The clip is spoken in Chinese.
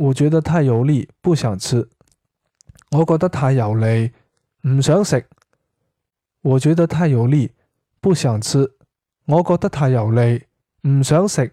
我觉得太油腻不想吃。我觉得太油腻唔想食。我觉得太油腻不想吃。我觉得太油腻唔想食。